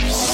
Peace.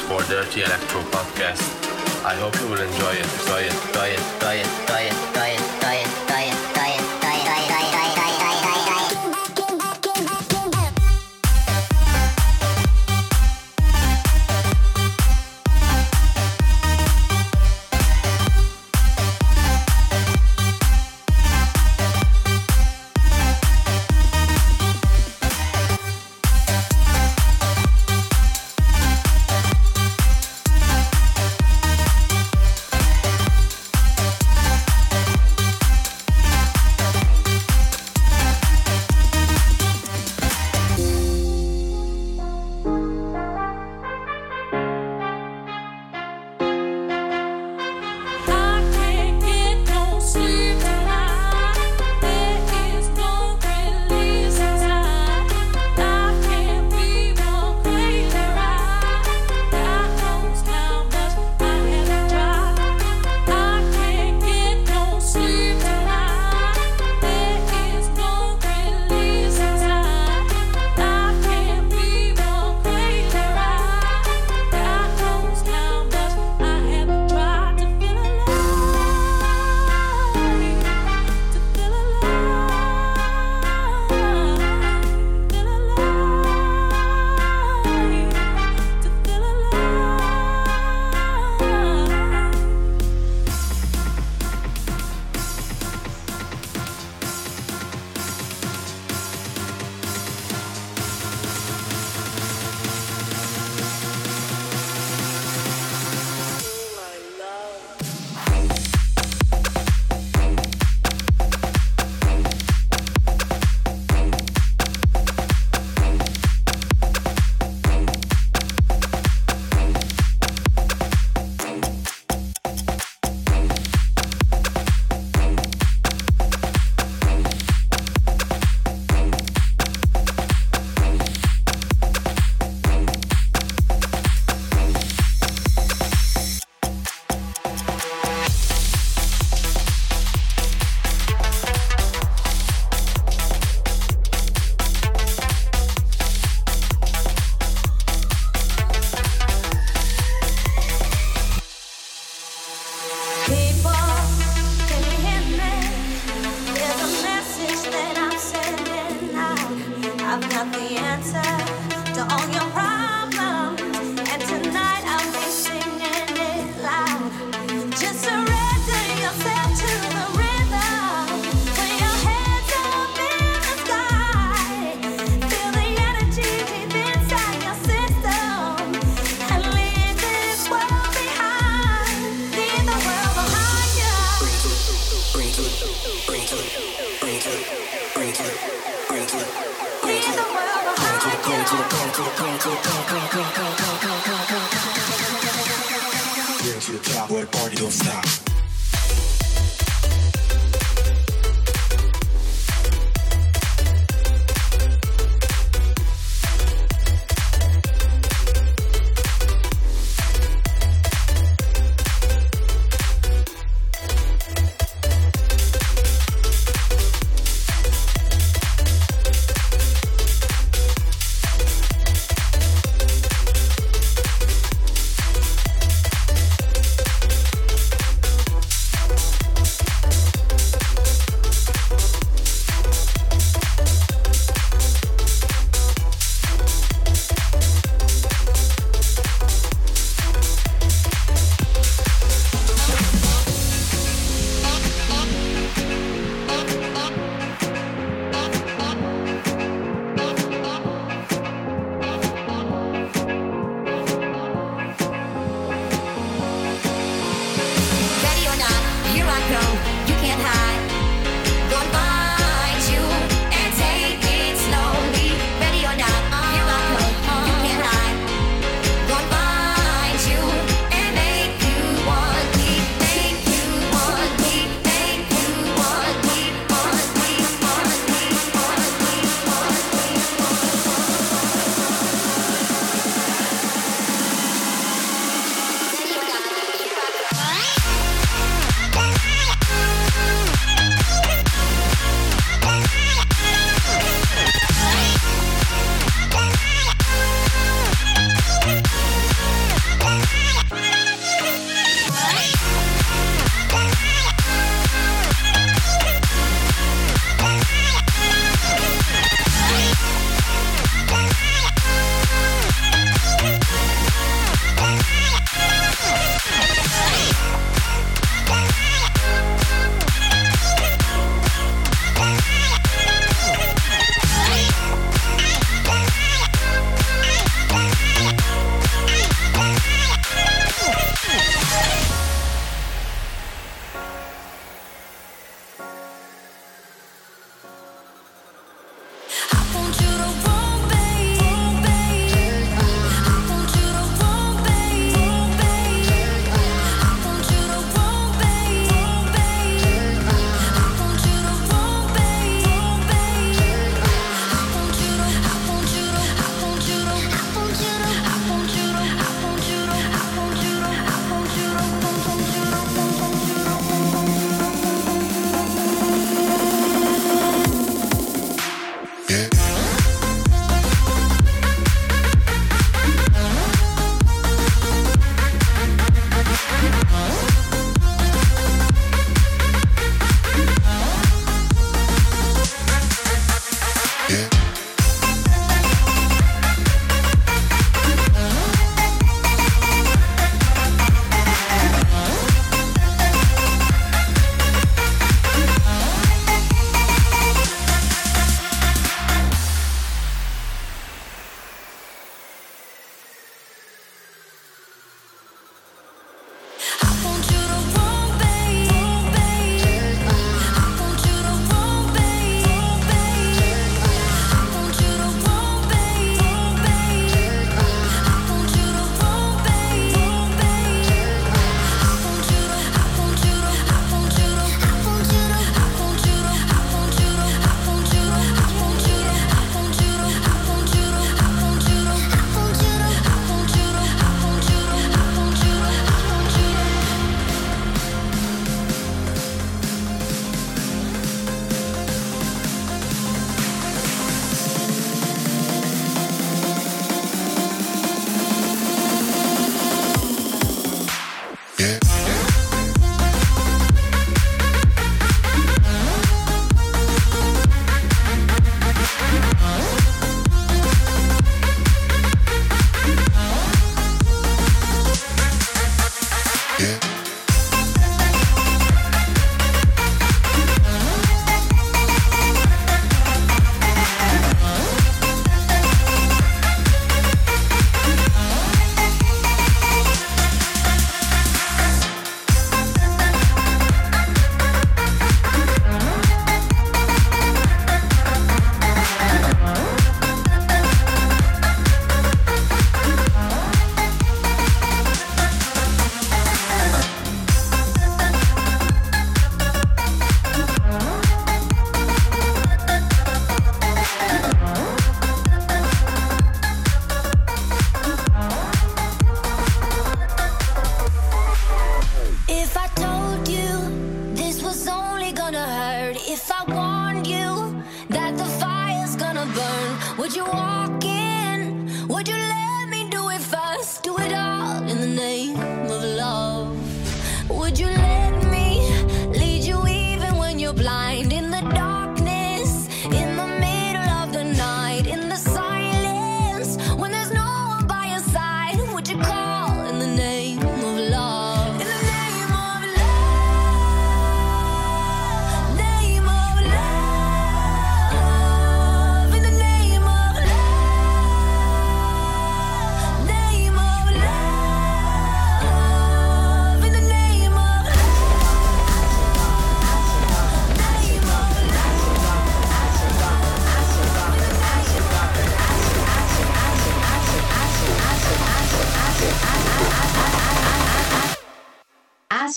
For Dirty Electro Podcast. I hope you will. Enjoy it, enjoy it, enjoy it, enjoy it, enjoy it, enjoy it, Get to the top, where party don't stop.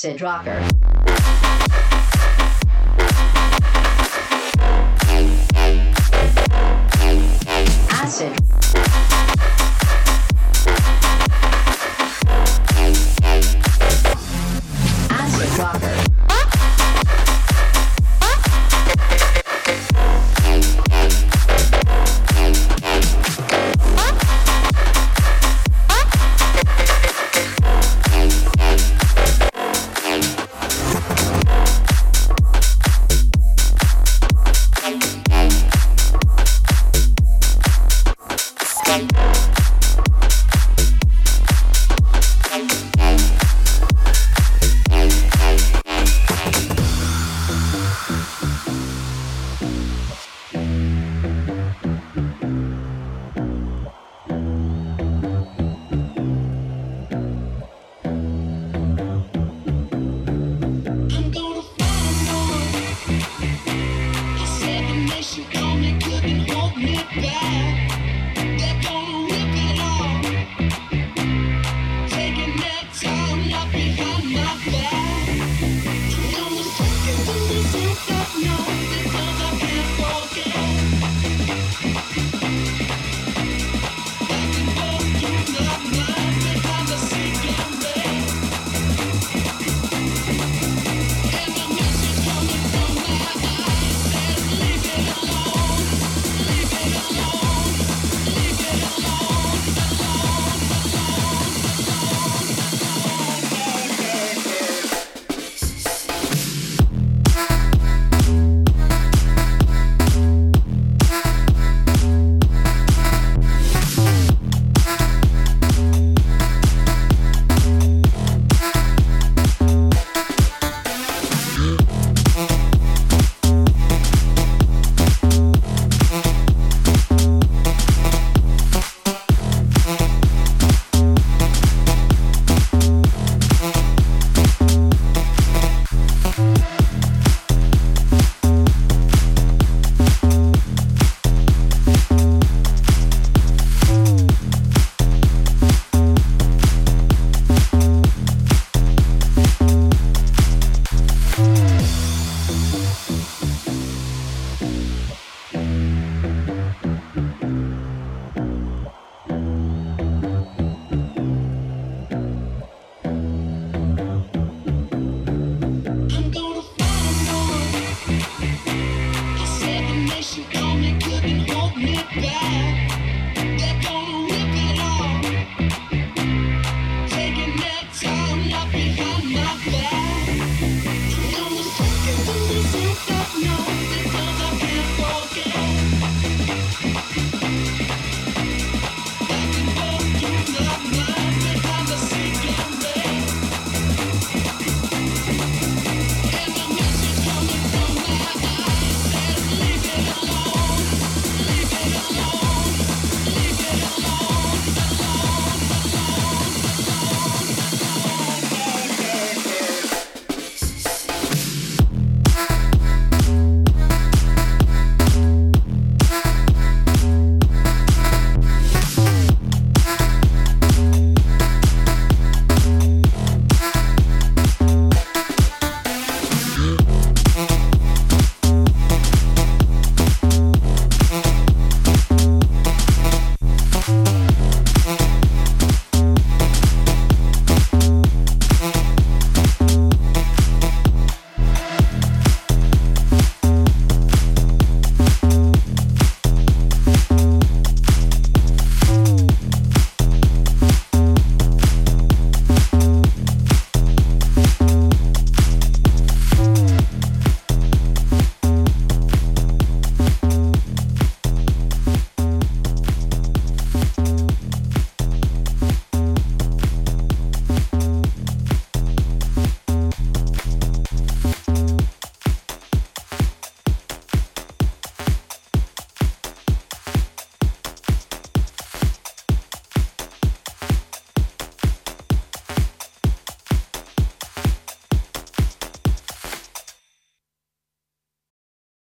Acid rocker.